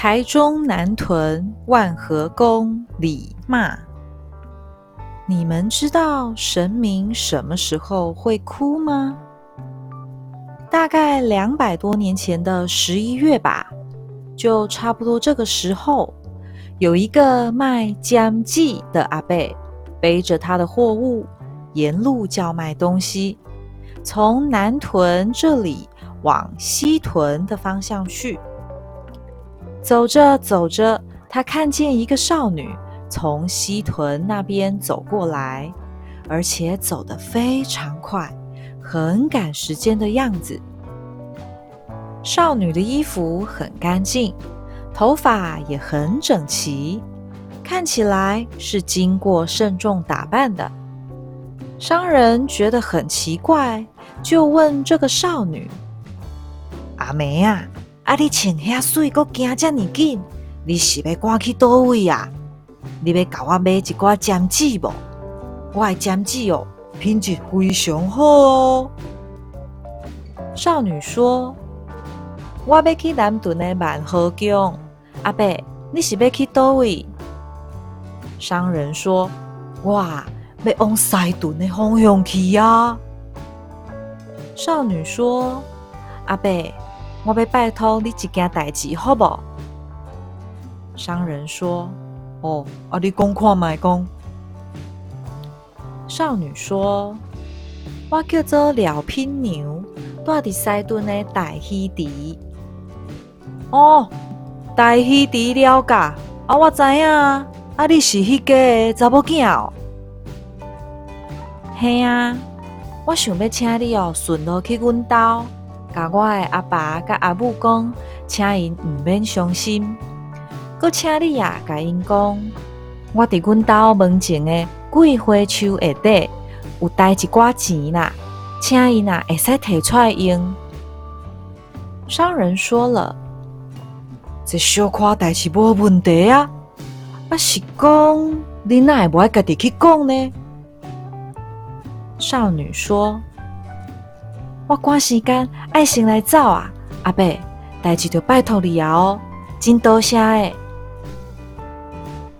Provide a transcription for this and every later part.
台中南屯万和宫李骂。你们知道神明什么时候会哭吗？大概两百多年前的十一月吧，就差不多这个时候，有一个卖姜记的阿伯，背着他的货物，沿路叫卖东西，从南屯这里往西屯的方向去。走着走着，他看见一个少女从西屯那边走过来，而且走得非常快。很赶时间的样子。少女的衣服很干净，头发也很整齐，看起来是经过慎重打扮的。商人觉得很奇怪，就问这个少女：“阿梅啊，啊你穿遐水，阁行遮尼紧，你是要赶去倒位啊？你要甲我买一寡针子无？我的针子哦。”品质非常好哦。少女说：“我要去南屯的万和宫。阿伯，你是要去倒位？”商人说：“我要往西屯的方向去呀。”少女说：“阿伯，我要拜托你一件代志，好不？”商人说：“哦，啊，你讲看卖讲。”少女说：“我叫做廖品牛，住伫西屯的大溪地。哦，大溪地了解啊，我知影啊，你是迄个查某囝哦。嘿啊，我想要请你哦，顺路去阮兜，甲我的阿爸甲阿母讲，请因毋免伤心。搁请你啊，甲因讲，我伫阮兜门前的。”桂花树下底有带一寡钱啦，请伊呐会使摕出来用。商人说了：“这小可代志无问题啊，啊是讲你哪会无爱家己去讲呢？”少女说：“我赶时间爱先来走啊，阿伯，代志就拜托你啊哦，真多谢诶。”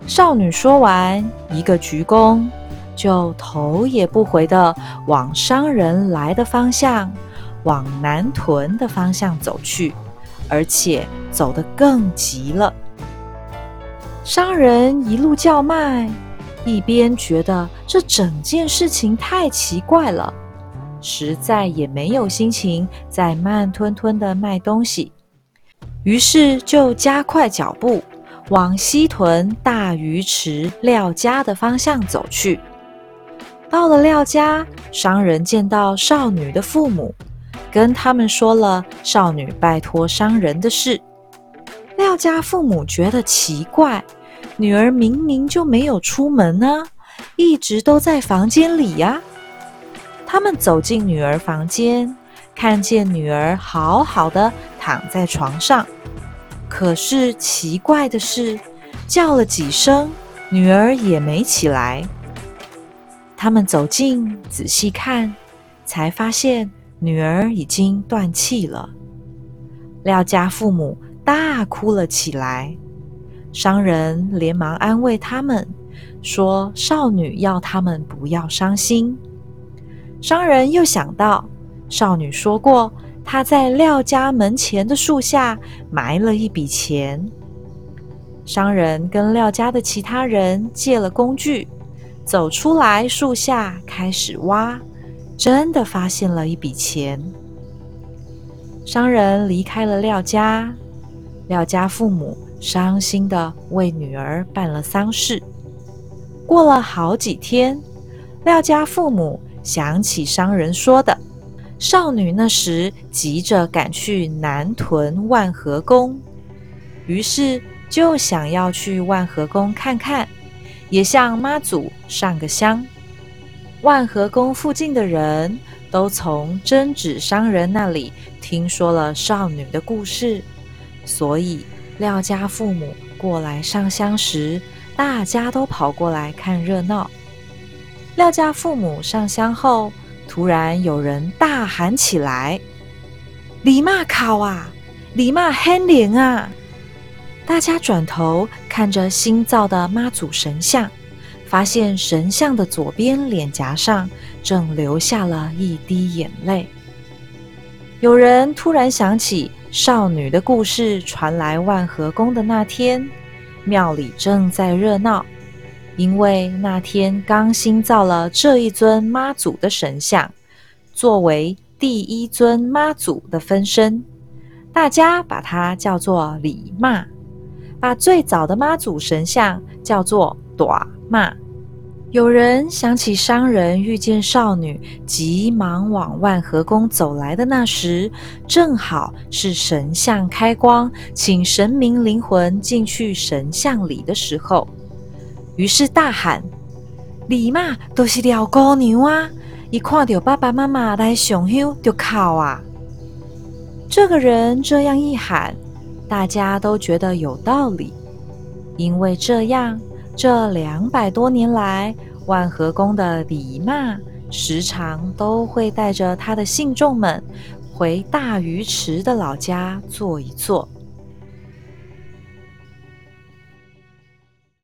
少女说完，一个鞠躬，就头也不回的往商人来的方向，往南屯的方向走去，而且走得更急了。商人一路叫卖，一边觉得这整件事情太奇怪了，实在也没有心情再慢吞吞的卖东西，于是就加快脚步。往西屯大鱼池廖家的方向走去。到了廖家，商人见到少女的父母，跟他们说了少女拜托商人的事。廖家父母觉得奇怪，女儿明明就没有出门呢，一直都在房间里呀。他们走进女儿房间，看见女儿好好的躺在床上。可是奇怪的是，叫了几声，女儿也没起来。他们走近仔细看，才发现女儿已经断气了。廖家父母大哭了起来，商人连忙安慰他们，说：“少女要他们不要伤心。”商人又想到，少女说过。她在廖家门前的树下埋了一笔钱。商人跟廖家的其他人借了工具，走出来树下开始挖，真的发现了一笔钱。商人离开了廖家，廖家父母伤心的为女儿办了丧事。过了好几天，廖家父母想起商人说的。少女那时急着赶去南屯万和宫，于是就想要去万和宫看看，也向妈祖上个香。万和宫附近的人都从针纸商人那里听说了少女的故事，所以廖家父母过来上香时，大家都跑过来看热闹。廖家父母上香后。突然有人大喊起来：“李骂考啊，李妈很灵啊！”大家转头看着新造的妈祖神像，发现神像的左边脸颊上正流下了一滴眼泪。有人突然想起少女的故事传来万和宫的那天，庙里正在热闹，因为那天刚新造了这一尊妈祖的神像，作为第一尊妈祖的分身，大家把它叫做李妈，把最早的妈祖神像叫做短妈。有人想起商人遇见少女，急忙往万和宫走来的那时，正好是神像开光，请神明灵魂进去神像里的时候，于是大喊：“你嘛都是廖姑娘啊！一看到爸爸妈妈来上香，就哭啊！”这个人这样一喊，大家都觉得有道理，因为这样。这两百多年来，万和宫的李妈时常都会带着他的信众们回大鱼池的老家坐一坐。